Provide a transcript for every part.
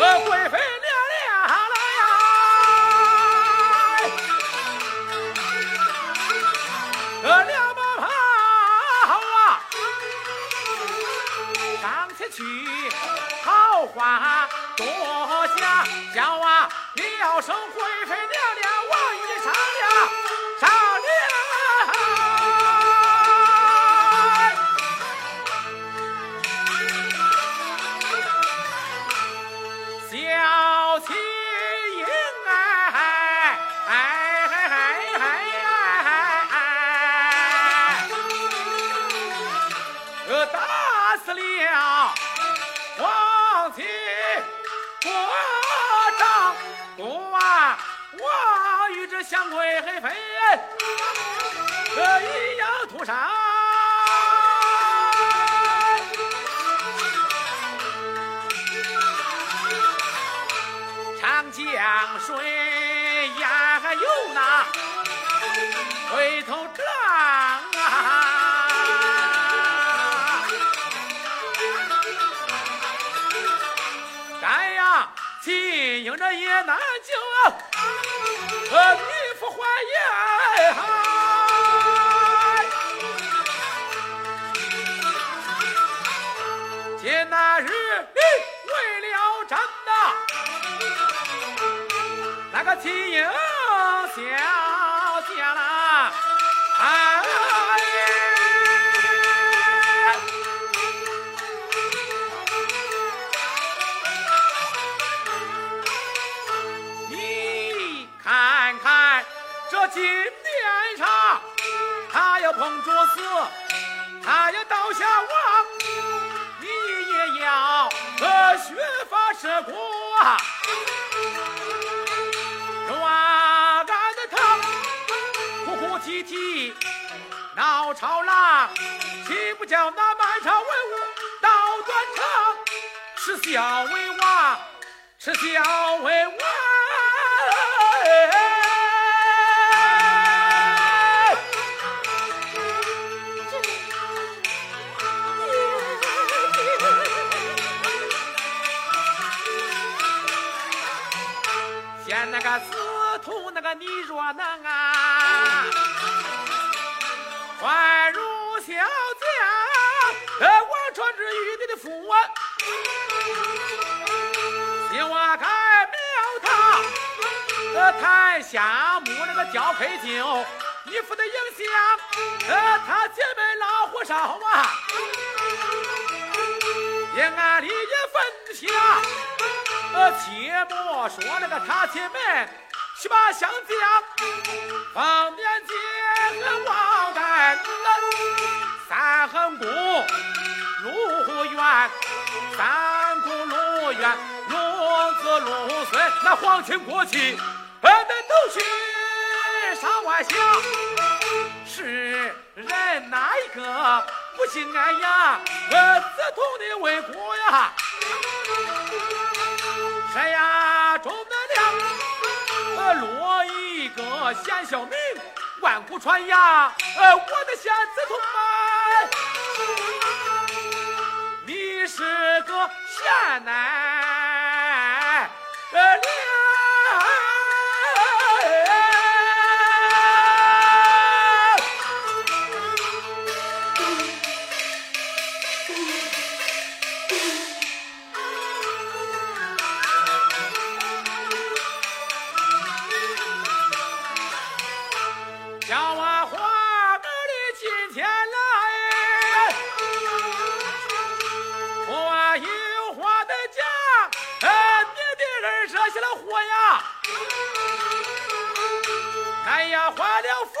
贵妃娘娘来呀！这两把啊！上去好话多瞎叫啊！你要生贵妃娘娘我与这香贵妃这一样屠杀。长江水呀，还有那回头浪啊！咱呀，金英这也难救，呃，女夫还也。今那日里为了朕呐，那个金英小这金殿上，他要碰着死，他要倒下亡，你也要呃削发折骨啊！乱俺的他哭哭啼啼闹吵嚷，岂不叫那满朝文武到断肠？耻笑为王，耻笑为王。个司徒那个你若能啊，还如小将，呃，王传之玉帝的父啊，希望该庙堂，呃，台下木那个交配酒，你父的影响，呃，他姐妹老火烧啊，也暗里也分下。呃，且莫说那个他姐妹七八相将，方年节和王丹，三横宫陆远，三宫陆远，陆子陆孙，那皇亲国戚，呃，那都去上外乡。是人哪一个不心安呀？呃，自同的为国呀！谁呀？钟德亮，呃，落一个贤孝名，万古传呀！呃，我的贤子同啊，你是个贤男，呃，惹下了祸呀，哎呀，坏了父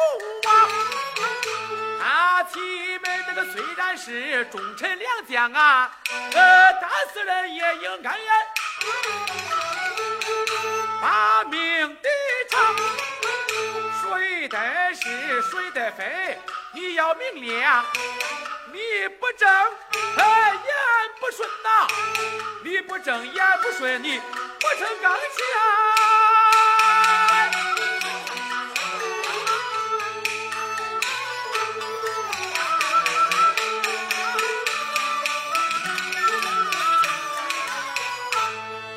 王。他妻们这个虽然是忠臣良将啊，呃，但是人也应该呀，把命抵偿。谁的是谁的非，你要明亮。你不正，呃，眼不顺呐、你不正眼不顺，你不成刚强。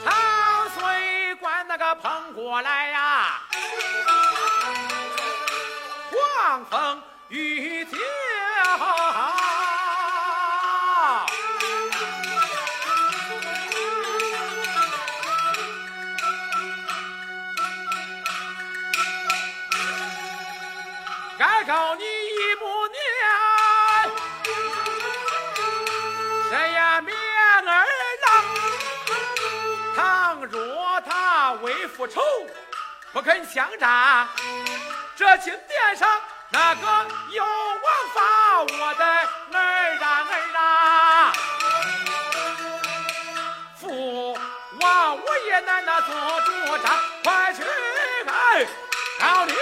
长水关那个碰过来呀，狂风雨脚。复仇，不肯相战，这金殿上那个有王法，我的儿啊儿啊！父王我也难那做主张，快去哎，告你！